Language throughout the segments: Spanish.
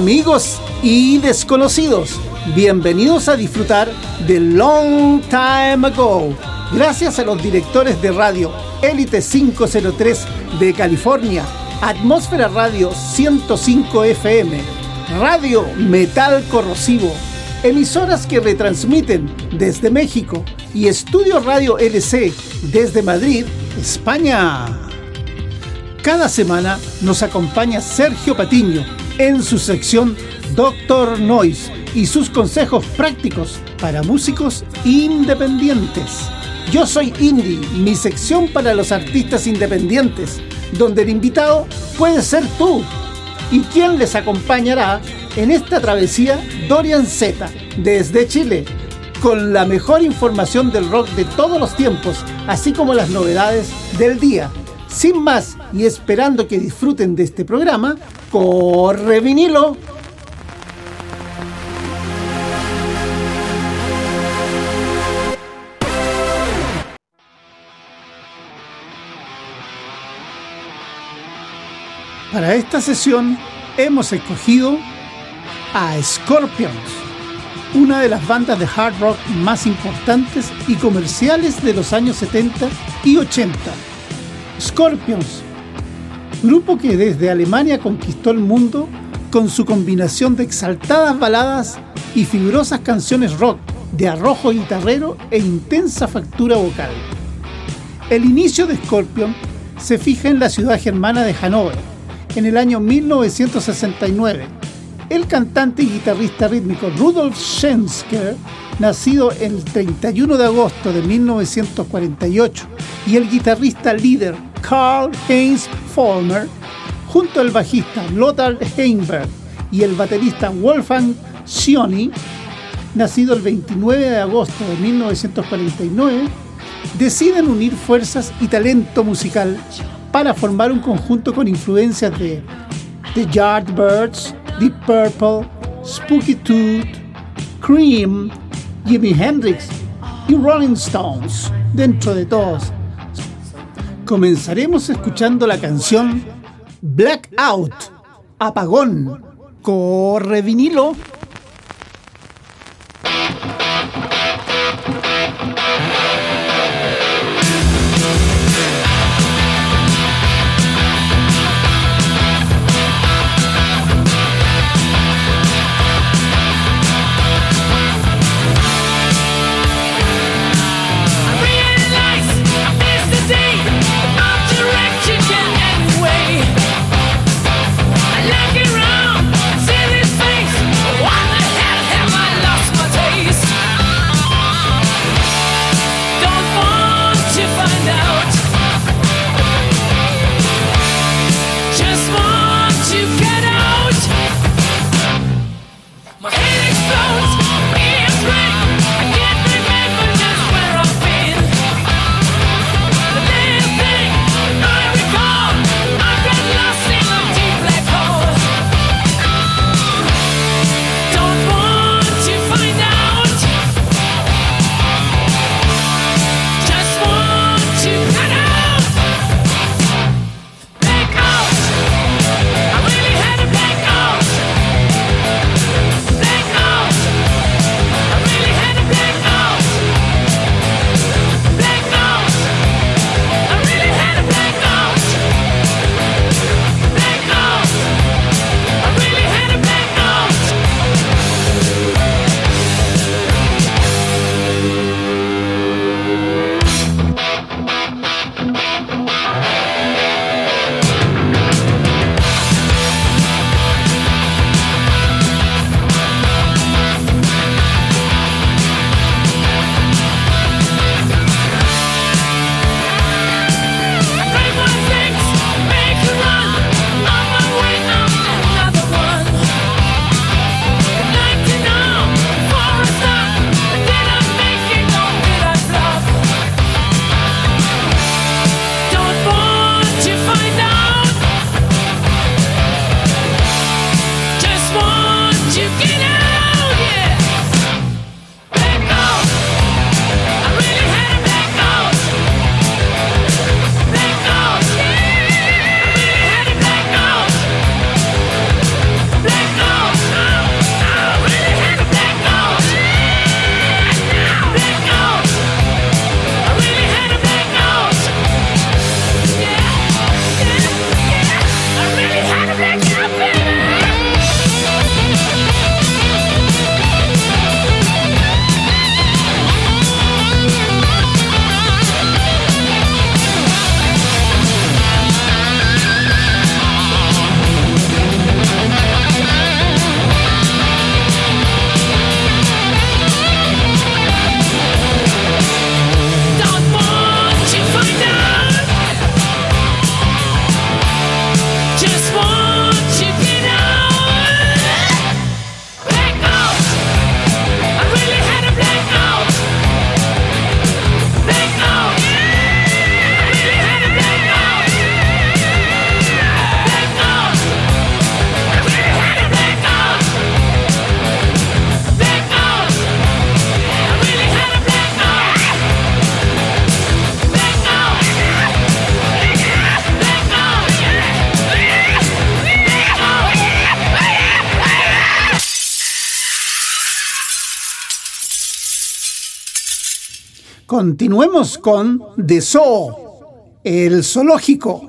Amigos y desconocidos, bienvenidos a disfrutar de Long Time Ago. Gracias a los directores de radio Elite 503 de California, Atmósfera Radio 105 FM, Radio Metal Corrosivo, emisoras que retransmiten desde México y Estudio Radio LC desde Madrid, España. Cada semana nos acompaña Sergio Patiño en su sección Doctor Noise y sus consejos prácticos para músicos independientes. Yo soy Indie, mi sección para los artistas independientes, donde el invitado puede ser tú. ¿Y quién les acompañará en esta travesía? Dorian Z, desde Chile, con la mejor información del rock de todos los tiempos, así como las novedades del día. Sin más y esperando que disfruten de este programa, corre vinilo. Para esta sesión hemos escogido a Scorpions, una de las bandas de hard rock más importantes y comerciales de los años 70 y 80. Scorpions, grupo que desde Alemania conquistó el mundo con su combinación de exaltadas baladas y fibrosas canciones rock de arrojo guitarrero e intensa factura vocal. El inicio de Scorpion se fija en la ciudad germana de Hannover, en el año 1969. El cantante y guitarrista rítmico Rudolf Schensker, nacido el 31 de agosto de 1948, y el guitarrista líder Karl Heinz Vollmer, junto al bajista Lothar Heinberg y el baterista Wolfgang Sioni, nacido el 29 de agosto de 1949, deciden unir fuerzas y talento musical para formar un conjunto con influencias de The Yardbirds, Deep Purple, Spooky Tooth, Cream, Jimi Hendrix y Rolling Stones, dentro de todos. Comenzaremos escuchando la canción Blackout, Apagón, Corre vinilo. Continuemos con The Zoo, el zoológico.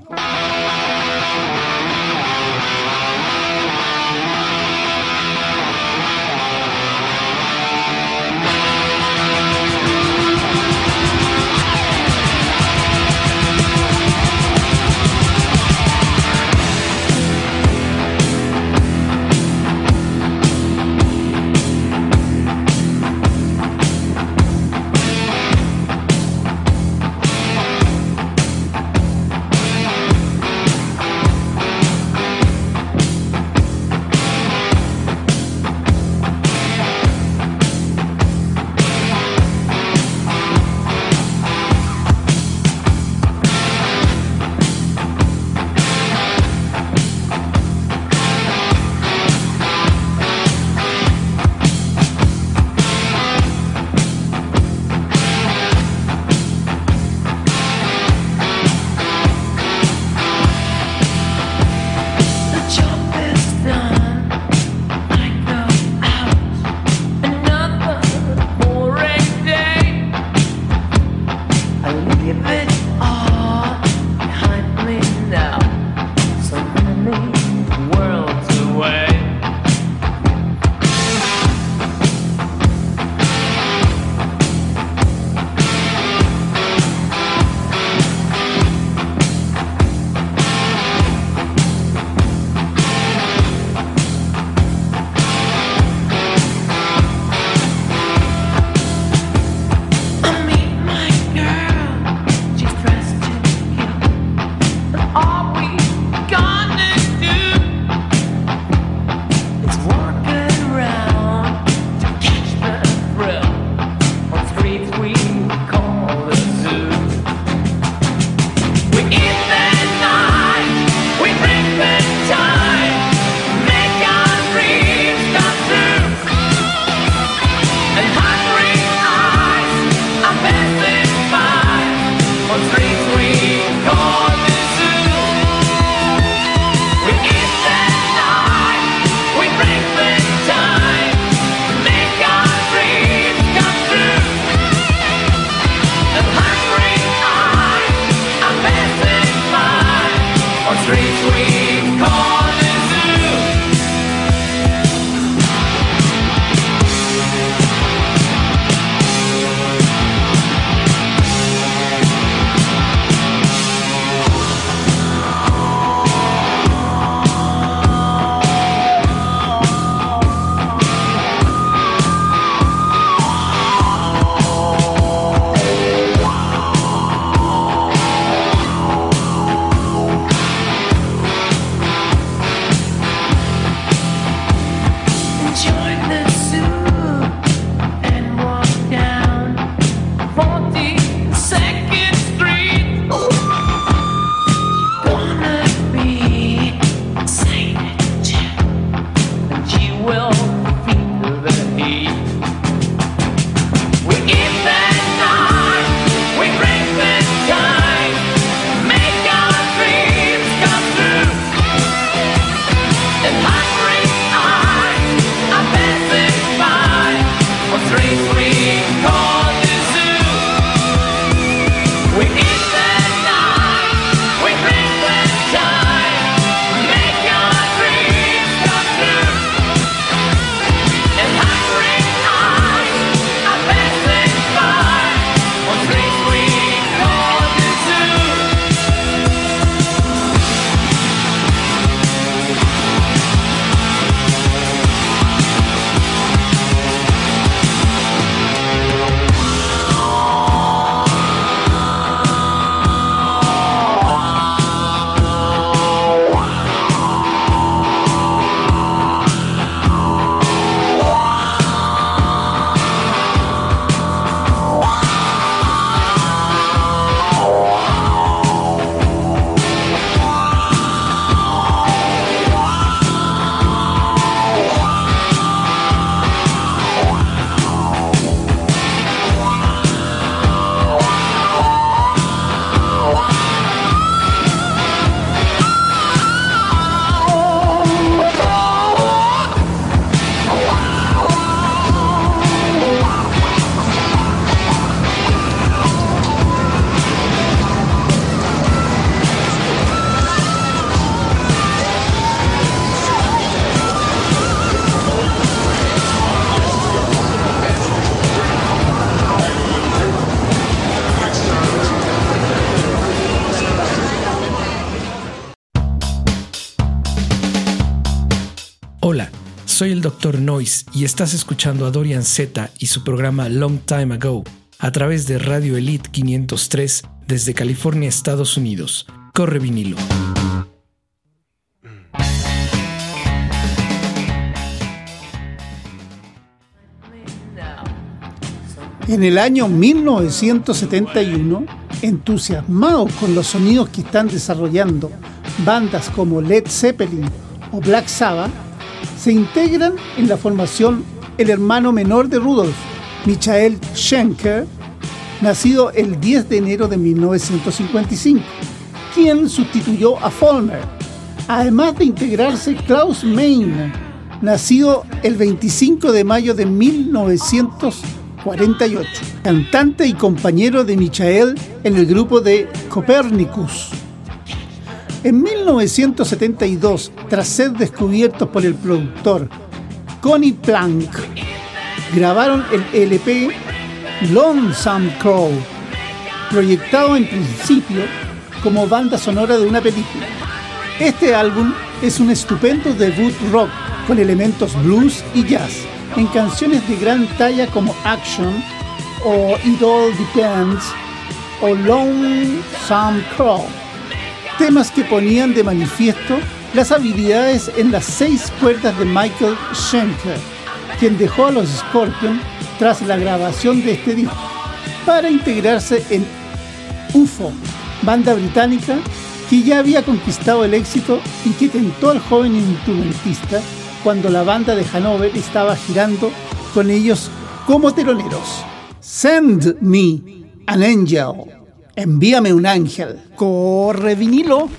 Soy el Dr. Noise y estás escuchando a Dorian Z y su programa Long Time Ago a través de Radio Elite 503 desde California, Estados Unidos. Corre vinilo. En el año 1971, entusiasmados con los sonidos que están desarrollando bandas como Led Zeppelin o Black Sabbath, se integran en la formación el hermano menor de Rudolf, Michael Schenker, nacido el 10 de enero de 1955, quien sustituyó a Follmer, además de integrarse Klaus Meine, nacido el 25 de mayo de 1948, cantante y compañero de Michael en el grupo de Copernicus. En 1972, tras ser descubiertos por el productor Connie Plank, grabaron el LP Lonesome Crow, proyectado en principio como banda sonora de una película. Este álbum es un estupendo debut rock con elementos blues y jazz en canciones de gran talla como Action o It All Depends o Lonesome Crow, temas que ponían de manifiesto las habilidades en las seis cuerdas de Michael Schenker, quien dejó a los Scorpions tras la grabación de este disco, para integrarse en UFO, banda británica que ya había conquistado el éxito y que tentó al joven instrumentista cuando la banda de Hanover estaba girando con ellos como teloneros. Send me an angel. Envíame un ángel. Corre vinilo.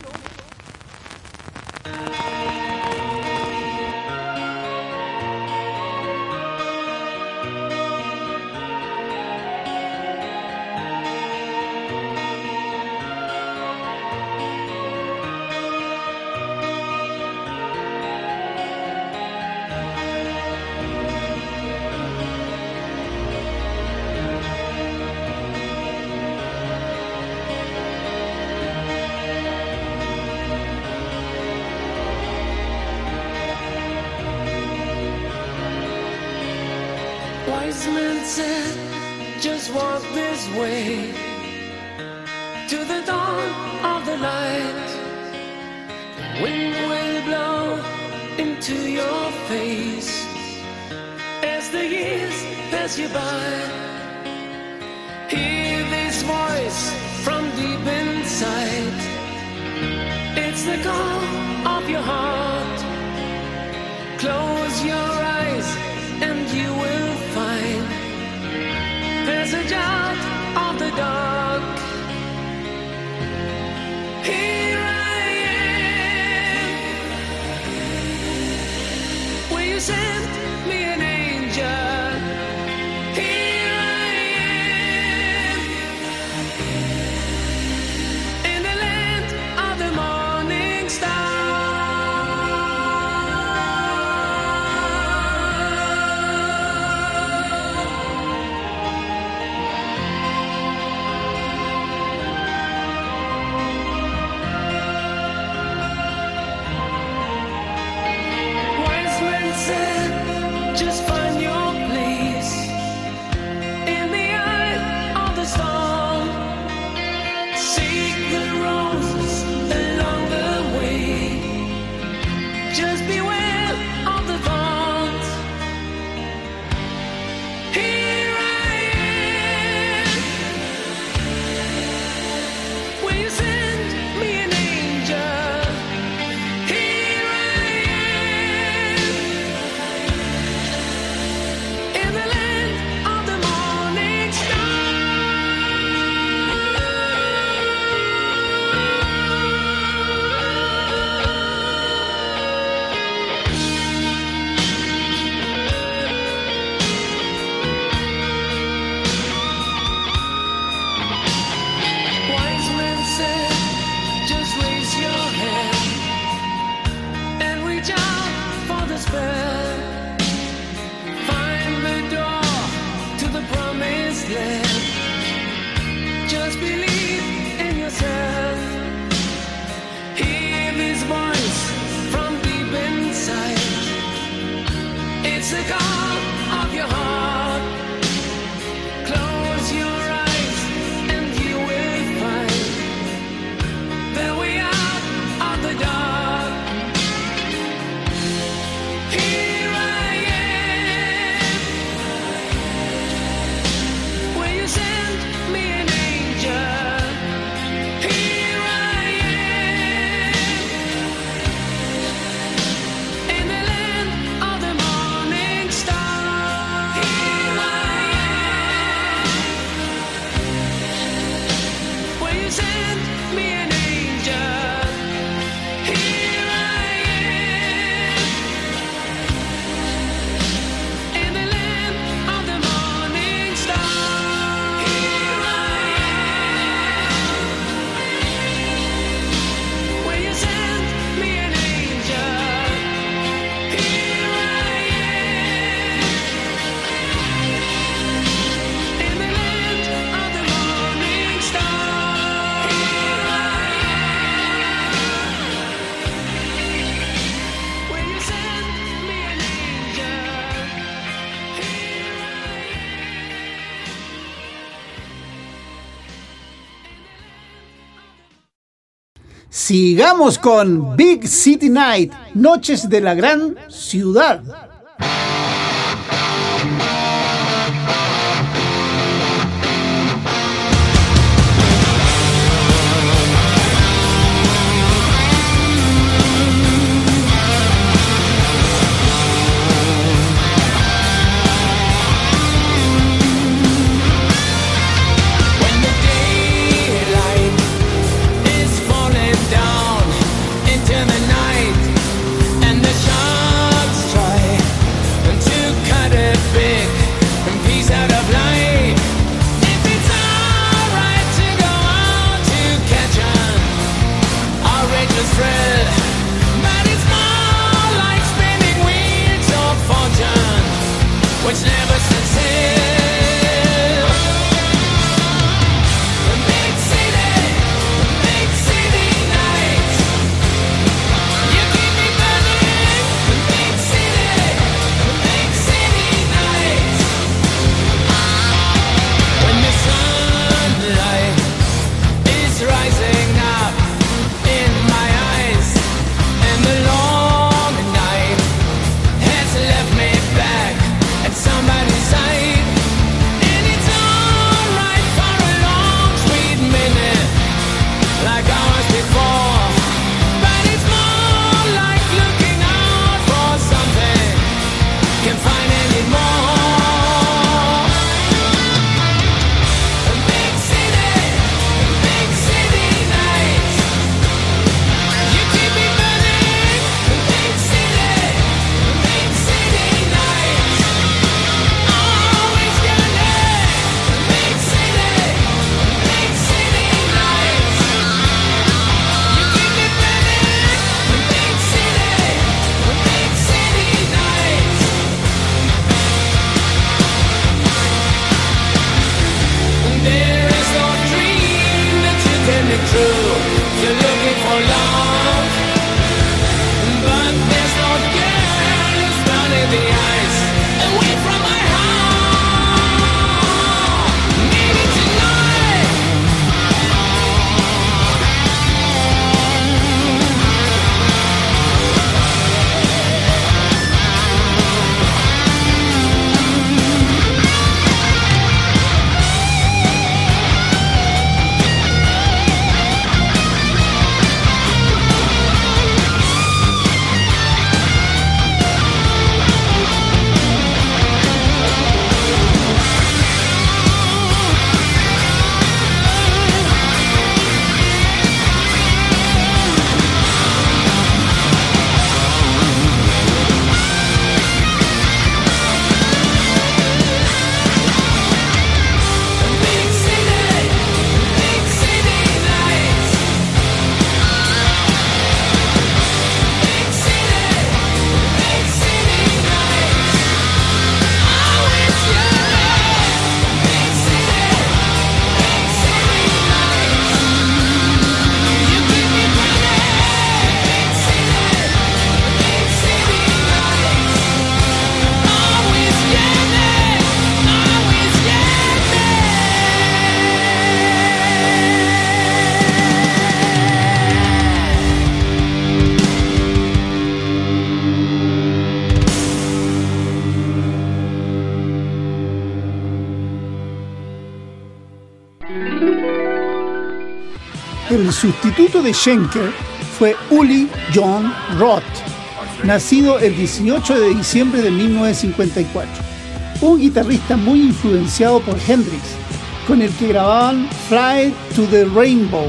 Sigamos con Big City Night, Noches de la Gran Ciudad. Sustituto de Schenker fue Uli John Roth, nacido el 18 de diciembre de 1954, un guitarrista muy influenciado por Hendrix, con el que grababan Fly to the Rainbow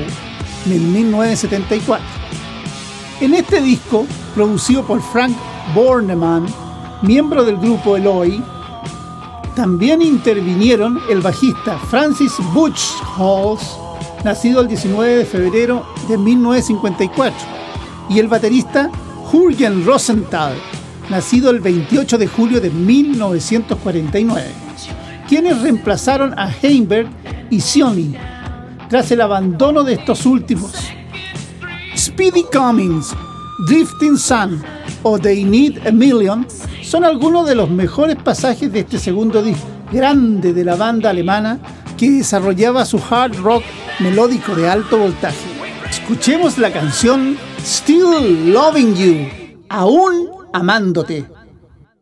en 1974. En este disco, producido por Frank Bornemann, miembro del grupo Eloy, también intervinieron el bajista Francis Butch Halls, nacido el 19 de febrero de 1954, y el baterista Jürgen Rosenthal, nacido el 28 de julio de 1949, quienes reemplazaron a Heimberg y Sioni tras el abandono de estos últimos. Speedy Cummings, Drifting Sun o They Need a Million son algunos de los mejores pasajes de este segundo disco grande de la banda alemana que desarrollaba su hard rock melódico de alto voltaje. Escuchemos la canción Still Loving You, aún amándote.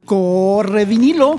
Corre vinilo.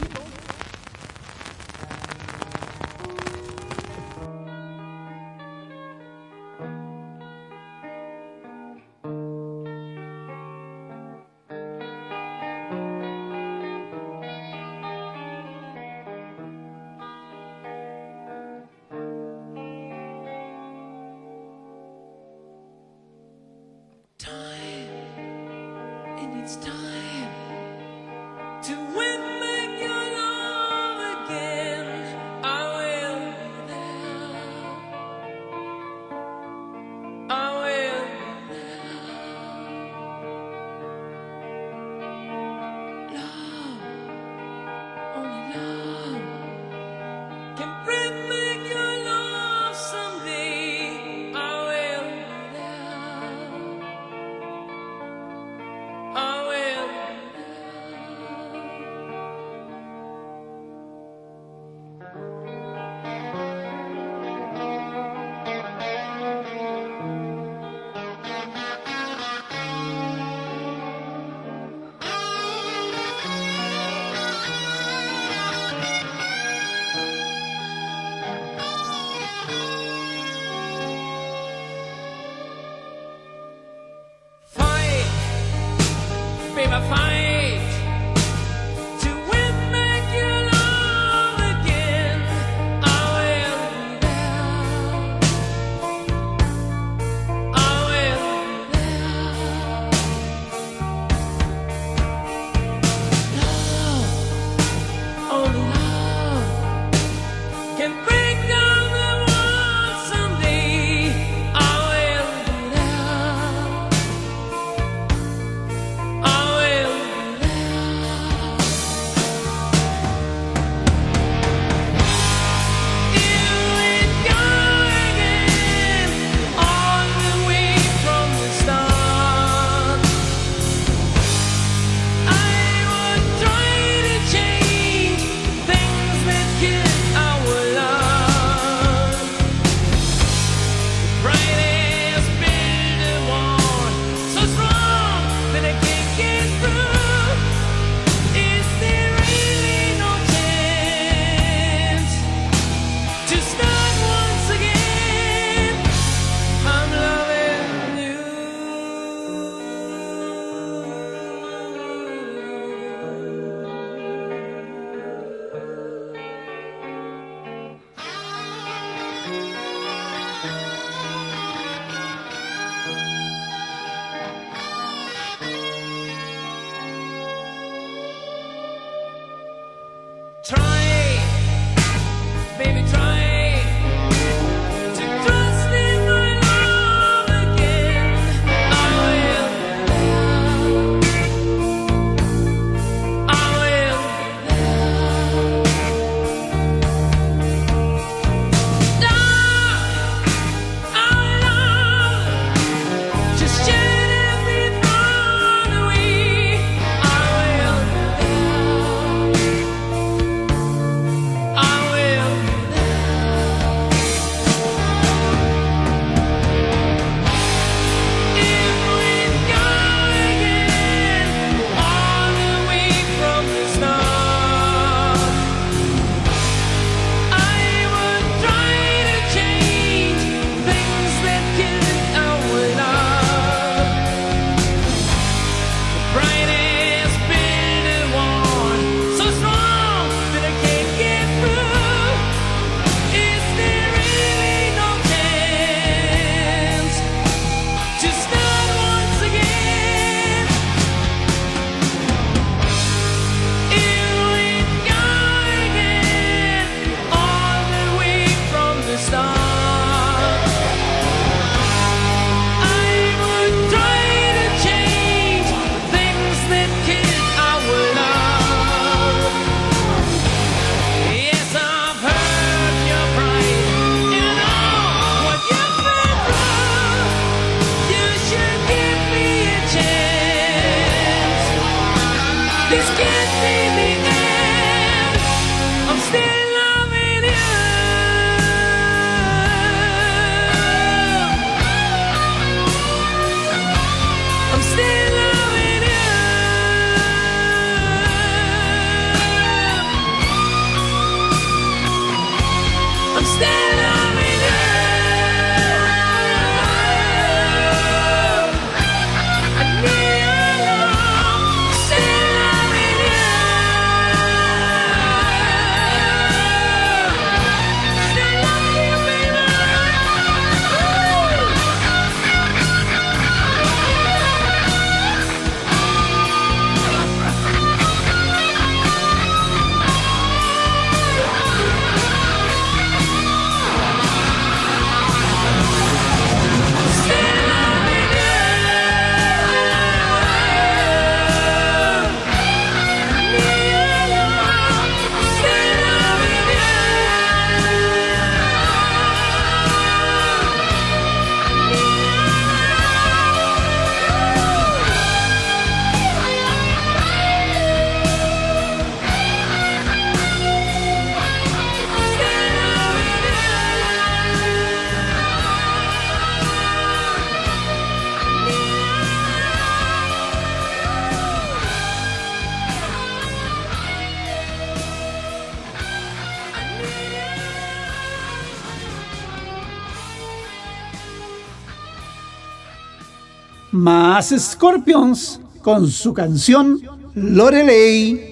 Las Scorpions con su canción Lorelei.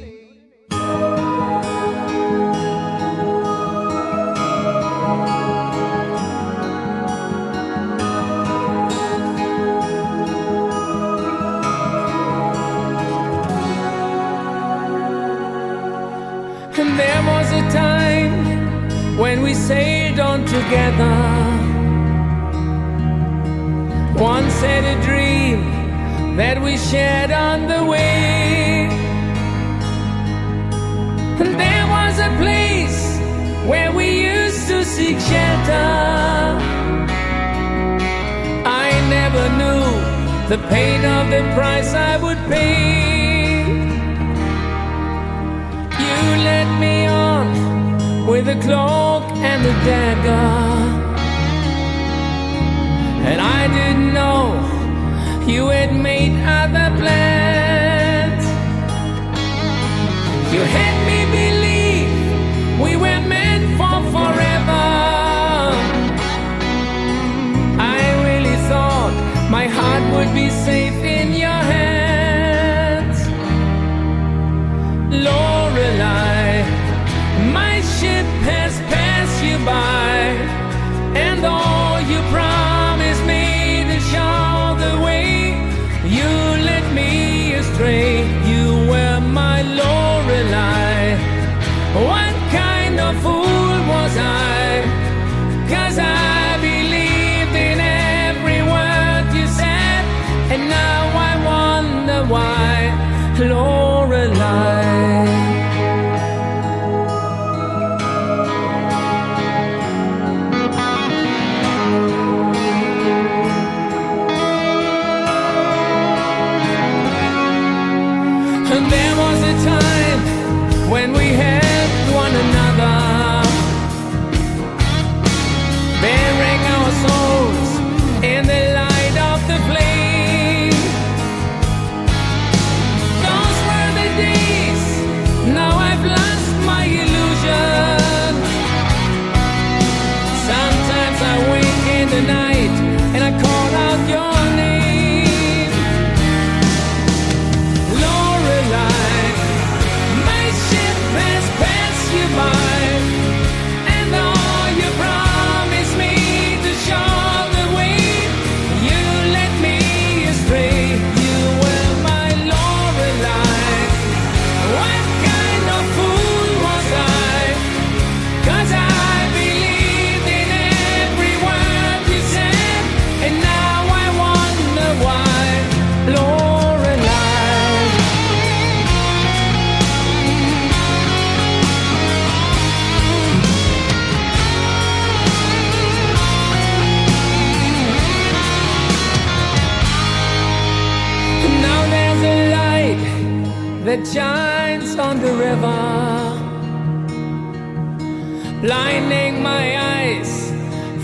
my eyes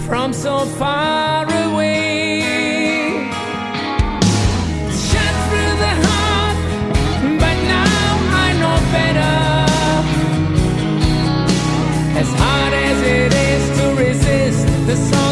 from so far away. Shot through the heart, but now I know better. As hard as it is to resist the song.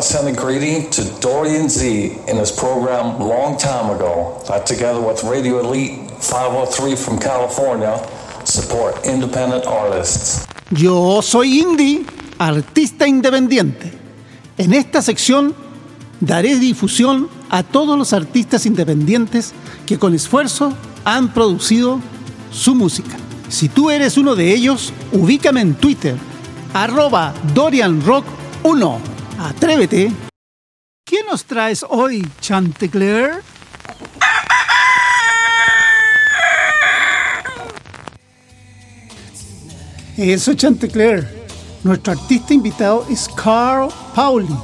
John Senegretti to Dorian Z in his program long time ago, I, together with Radio Elite 503 from California, support independent artists. Yo soy indie, artista independiente. En esta sección daré difusión a todos los artistas independientes que con esfuerzo han producido su música. Si tú eres uno de ellos, ubícame en Twitter, arroba DorianRock1 Atrévete. ¿Qué nos traes hoy, Chantecler? Eso, Chantecler. Nuestro artista invitado es Carl Pauli.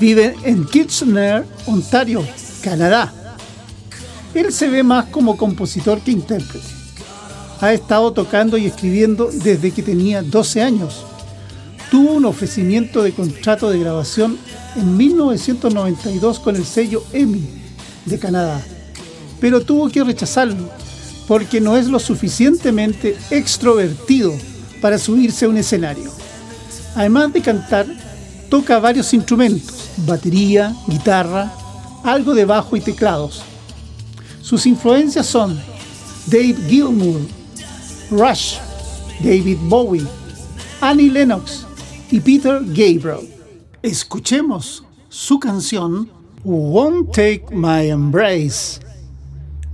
Vive en Kitchener, Ontario, Canadá. Él se ve más como compositor que intérprete. Ha estado tocando y escribiendo desde que tenía 12 años. Tuvo un ofrecimiento de contrato de grabación en 1992 con el sello EMI de Canadá, pero tuvo que rechazarlo porque no es lo suficientemente extrovertido para subirse a un escenario. Además de cantar, toca varios instrumentos, batería, guitarra, algo de bajo y teclados. Sus influencias son Dave Gilmour, Rush, David Bowie, Annie Lennox y Peter Gabriel. Escuchemos su canción Won't Take My Embrace.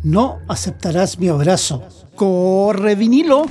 No aceptarás mi abrazo. Corre vinilo.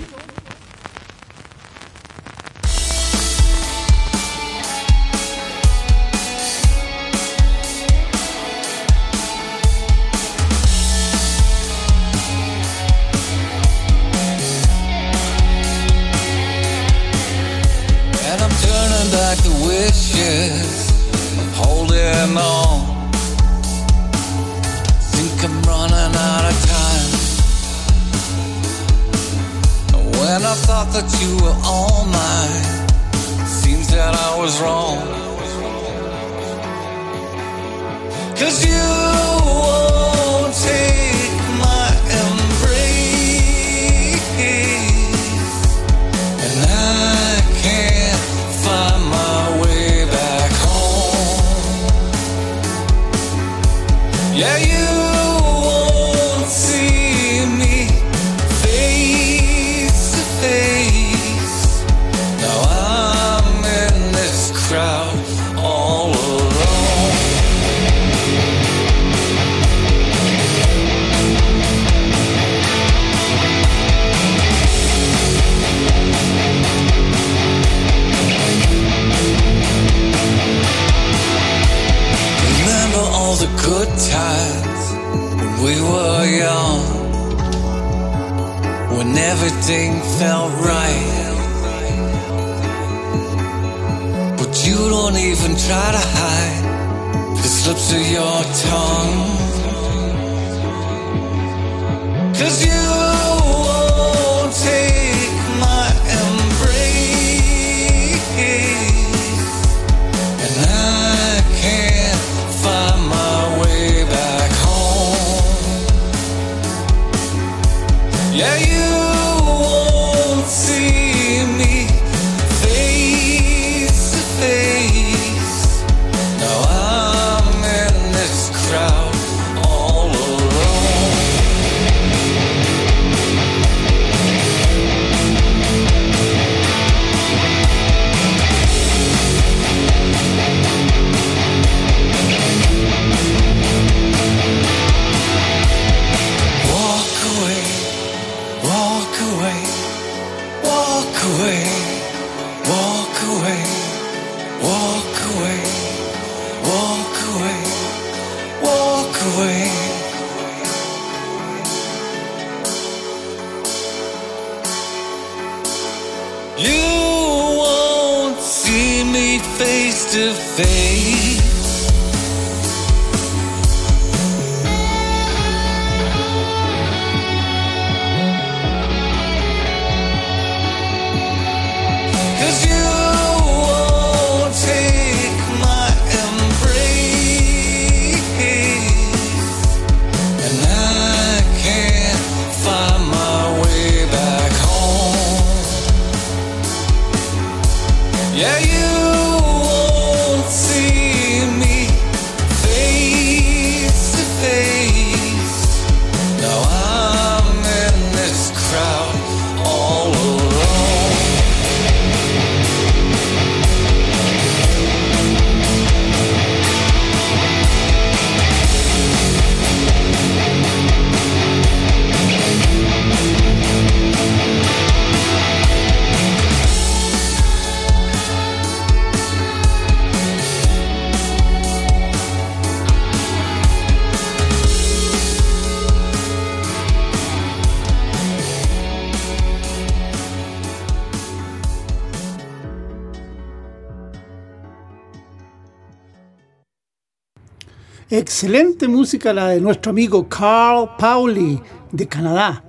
Excelente música la de nuestro amigo Carl Pauli de Canadá.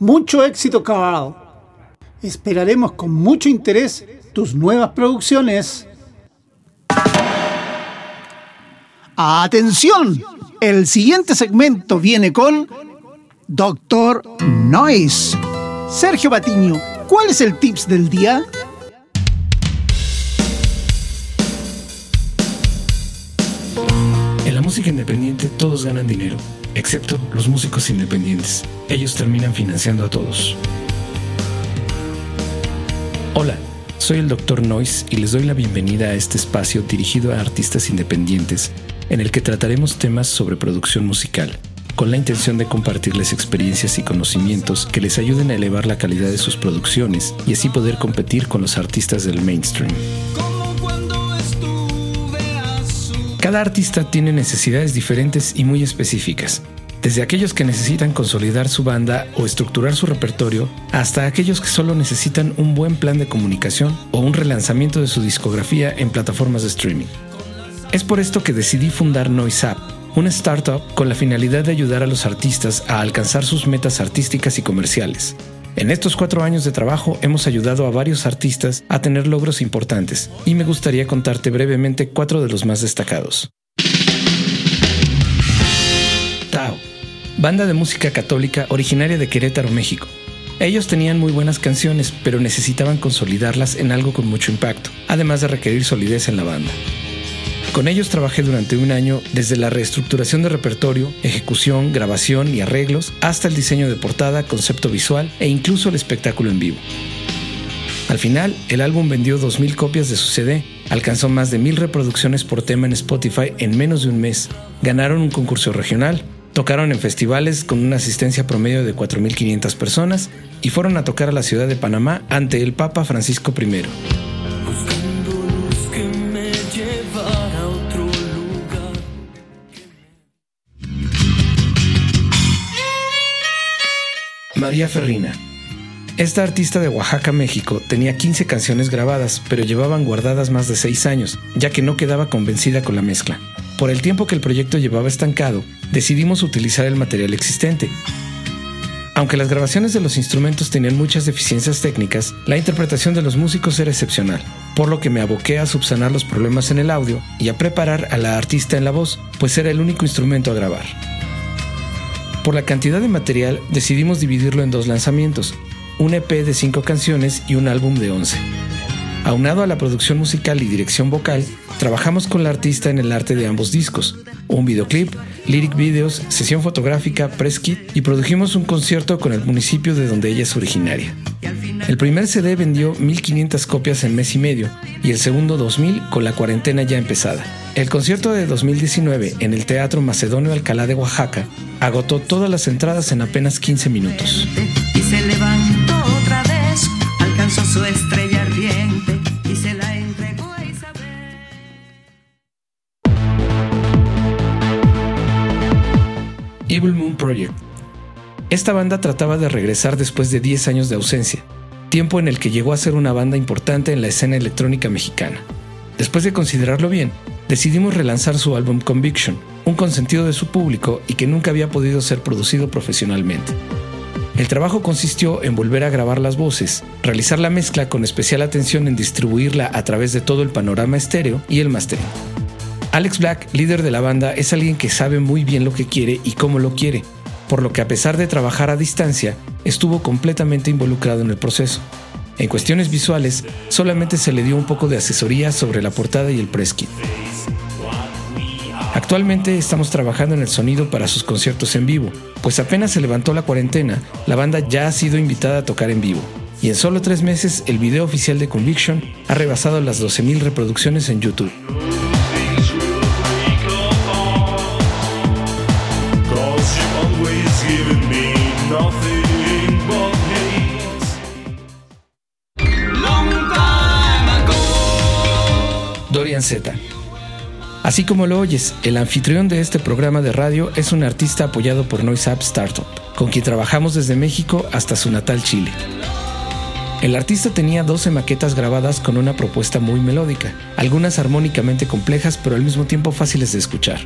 Mucho éxito Carl. Esperaremos con mucho interés tus nuevas producciones. Atención, el siguiente segmento viene con Doctor Noise. Sergio Patiño, ¿cuál es el tips del día? Música independiente todos ganan dinero, excepto los músicos independientes. Ellos terminan financiando a todos. Hola, soy el Dr. Noise y les doy la bienvenida a este espacio dirigido a artistas independientes en el que trataremos temas sobre producción musical, con la intención de compartirles experiencias y conocimientos que les ayuden a elevar la calidad de sus producciones y así poder competir con los artistas del mainstream. Cada artista tiene necesidades diferentes y muy específicas, desde aquellos que necesitan consolidar su banda o estructurar su repertorio, hasta aquellos que solo necesitan un buen plan de comunicación o un relanzamiento de su discografía en plataformas de streaming. Es por esto que decidí fundar NoiseApp, una startup con la finalidad de ayudar a los artistas a alcanzar sus metas artísticas y comerciales. En estos cuatro años de trabajo hemos ayudado a varios artistas a tener logros importantes y me gustaría contarte brevemente cuatro de los más destacados. Tao, banda de música católica originaria de Querétaro, México. Ellos tenían muy buenas canciones, pero necesitaban consolidarlas en algo con mucho impacto, además de requerir solidez en la banda. Con ellos trabajé durante un año desde la reestructuración de repertorio, ejecución, grabación y arreglos, hasta el diseño de portada, concepto visual e incluso el espectáculo en vivo. Al final, el álbum vendió 2.000 copias de su CD, alcanzó más de 1.000 reproducciones por tema en Spotify en menos de un mes, ganaron un concurso regional, tocaron en festivales con una asistencia promedio de 4.500 personas y fueron a tocar a la ciudad de Panamá ante el Papa Francisco I. María Ferrina. Esta artista de Oaxaca, México, tenía 15 canciones grabadas, pero llevaban guardadas más de 6 años, ya que no quedaba convencida con la mezcla. Por el tiempo que el proyecto llevaba estancado, decidimos utilizar el material existente. Aunque las grabaciones de los instrumentos tenían muchas deficiencias técnicas, la interpretación de los músicos era excepcional, por lo que me aboqué a subsanar los problemas en el audio y a preparar a la artista en la voz, pues era el único instrumento a grabar. Por la cantidad de material decidimos dividirlo en dos lanzamientos, un EP de 5 canciones y un álbum de 11. Aunado a la producción musical y dirección vocal, trabajamos con la artista en el arte de ambos discos, un videoclip, lyric videos, sesión fotográfica, press y produjimos un concierto con el municipio de donde ella es originaria. El primer CD vendió 1500 copias en mes y medio y el segundo 2000 con la cuarentena ya empezada. El concierto de 2019 en el Teatro Macedonio Alcalá de Oaxaca agotó todas las entradas en apenas 15 minutos. Esta banda trataba de regresar después de 10 años de ausencia, tiempo en el que llegó a ser una banda importante en la escena electrónica mexicana. Después de considerarlo bien, decidimos relanzar su álbum Conviction, un consentido de su público y que nunca había podido ser producido profesionalmente. El trabajo consistió en volver a grabar las voces, realizar la mezcla con especial atención en distribuirla a través de todo el panorama estéreo y el mastering. Alex Black, líder de la banda, es alguien que sabe muy bien lo que quiere y cómo lo quiere, por lo que a pesar de trabajar a distancia, estuvo completamente involucrado en el proceso. En cuestiones visuales, solamente se le dio un poco de asesoría sobre la portada y el press. Actualmente estamos trabajando en el sonido para sus conciertos en vivo, pues apenas se levantó la cuarentena, la banda ya ha sido invitada a tocar en vivo. Y en solo tres meses, el video oficial de Conviction ha rebasado las 12.000 reproducciones en YouTube. Así como lo oyes, el anfitrión de este programa de radio es un artista apoyado por Noise App Startup, con quien trabajamos desde México hasta su natal Chile. El artista tenía 12 maquetas grabadas con una propuesta muy melódica, algunas armónicamente complejas pero al mismo tiempo fáciles de escuchar.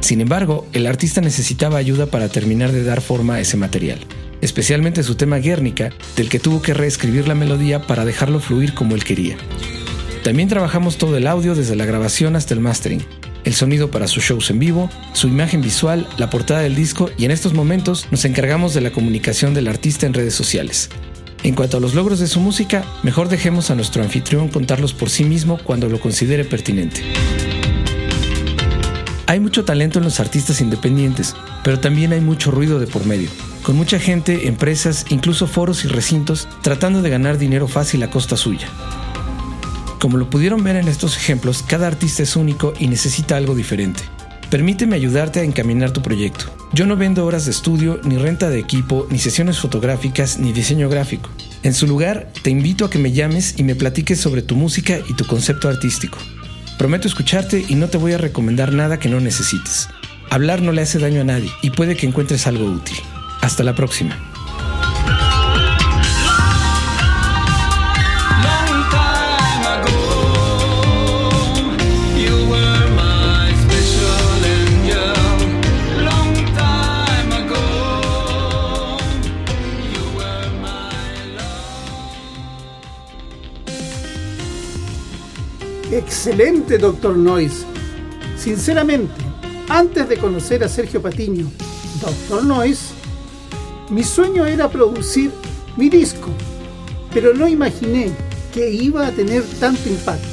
Sin embargo, el artista necesitaba ayuda para terminar de dar forma a ese material, especialmente su tema Guernica, del que tuvo que reescribir la melodía para dejarlo fluir como él quería. También trabajamos todo el audio desde la grabación hasta el mastering, el sonido para sus shows en vivo, su imagen visual, la portada del disco y en estos momentos nos encargamos de la comunicación del artista en redes sociales. En cuanto a los logros de su música, mejor dejemos a nuestro anfitrión contarlos por sí mismo cuando lo considere pertinente. Hay mucho talento en los artistas independientes, pero también hay mucho ruido de por medio, con mucha gente, empresas, incluso foros y recintos tratando de ganar dinero fácil a costa suya. Como lo pudieron ver en estos ejemplos, cada artista es único y necesita algo diferente. Permíteme ayudarte a encaminar tu proyecto. Yo no vendo horas de estudio, ni renta de equipo, ni sesiones fotográficas, ni diseño gráfico. En su lugar, te invito a que me llames y me platiques sobre tu música y tu concepto artístico. Prometo escucharte y no te voy a recomendar nada que no necesites. Hablar no le hace daño a nadie y puede que encuentres algo útil. Hasta la próxima. Excelente, Doctor Noise. Sinceramente, antes de conocer a Sergio Patiño, Doctor Noise, mi sueño era producir mi disco, pero no imaginé que iba a tener tanto impacto.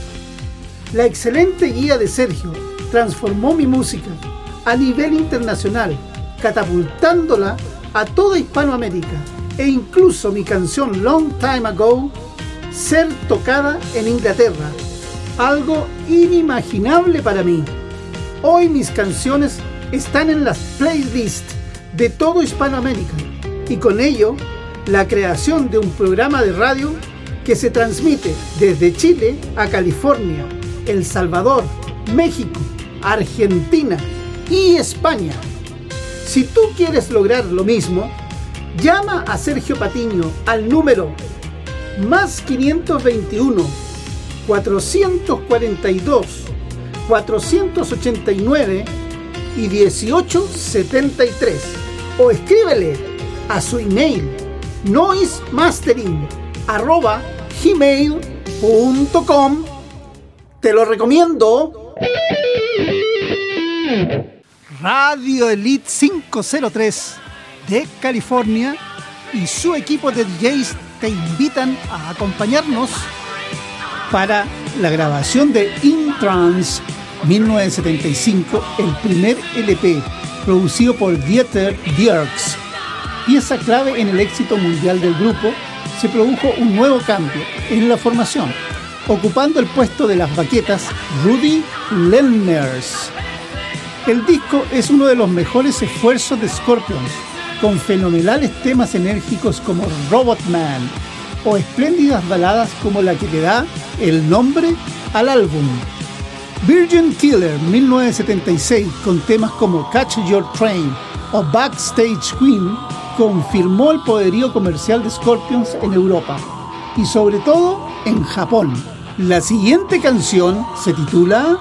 La excelente guía de Sergio transformó mi música a nivel internacional, catapultándola a toda Hispanoamérica e incluso mi canción Long Time Ago ser tocada en Inglaterra, algo inimaginable para mí. Hoy mis canciones están en las playlists de todo Hispanoamérica y con ello la creación de un programa de radio que se transmite desde Chile a California, El Salvador, México, Argentina y España. Si tú quieres lograr lo mismo, llama a Sergio Patiño al número más 521 442 489 y 1873 o escríbele a su email noisemastering arroba gmail.com te lo recomiendo. Radio Elite 503 de California y su equipo de DJs te invitan a acompañarnos para la grabación de In Trance 1975, el primer LP producido por Dieter Dierks. Pieza clave en el éxito mundial del grupo, se produjo un nuevo cambio en la formación, ocupando el puesto de las baquetas Rudy Lenners. El disco es uno de los mejores esfuerzos de Scorpions, con fenomenales temas enérgicos como Robot Man o espléndidas baladas como la que le da el nombre al álbum. Virgin Killer 1976 con temas como Catch Your Train o Backstage Queen confirmó el poderío comercial de Scorpions en Europa y sobre todo en Japón. La siguiente canción se titula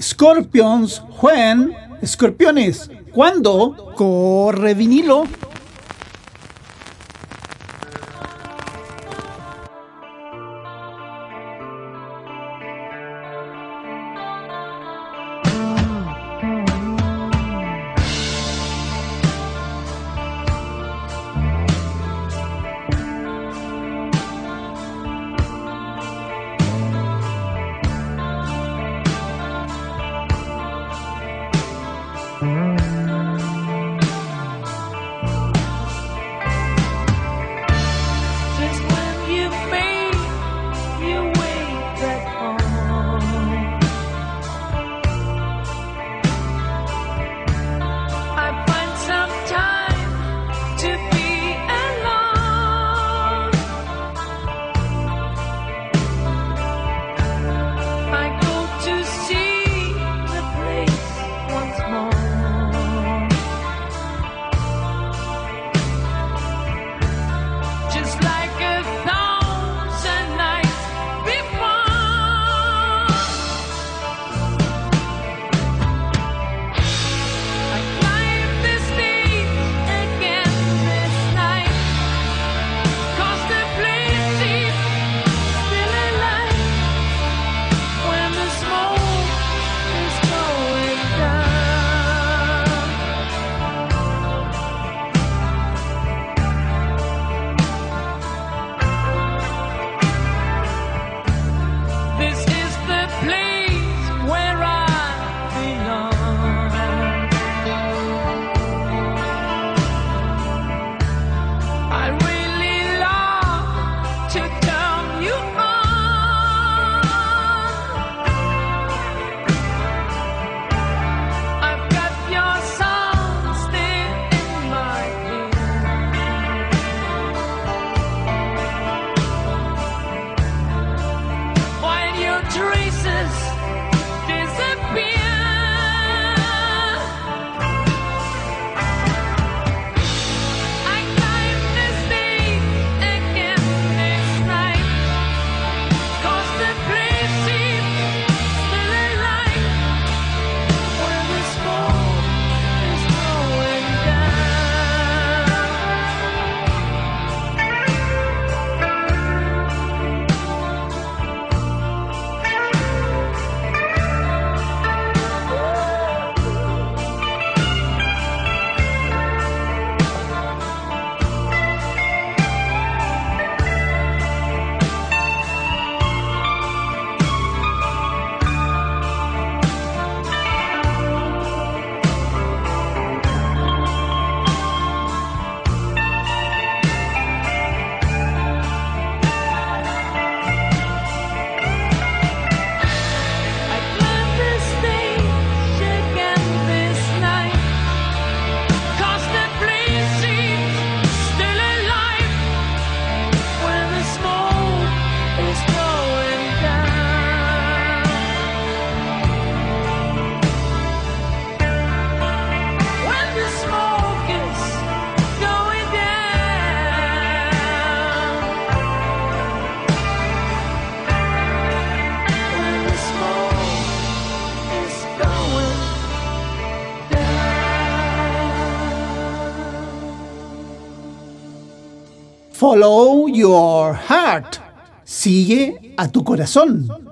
Scorpions When Escorpiones cuando corre vinilo Follow your heart. Sigue a tu corazón.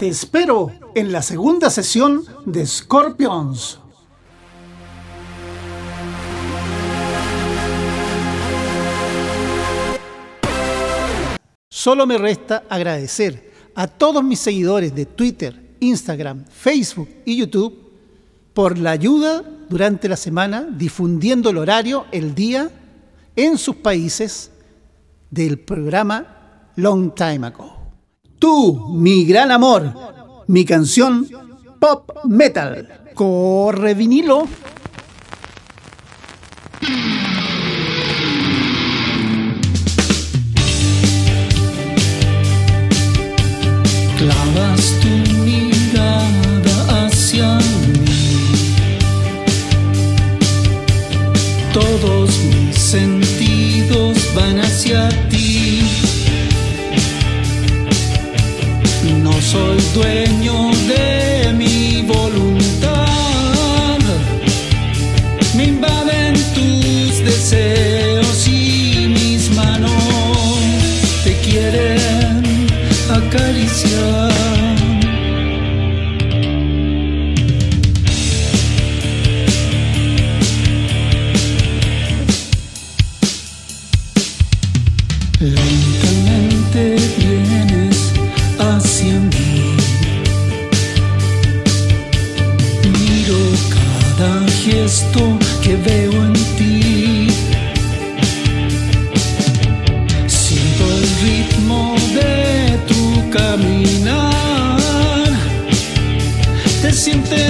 Te espero en la segunda sesión de Scorpions. Solo me resta agradecer a todos mis seguidores de Twitter, Instagram, Facebook y YouTube por la ayuda durante la semana difundiendo el horario, el día, en sus países del programa Long Time Ago. Tú, mi gran amor, mi canción pop metal. Corre vinilo. Clavas tú. Soy dueño de sientes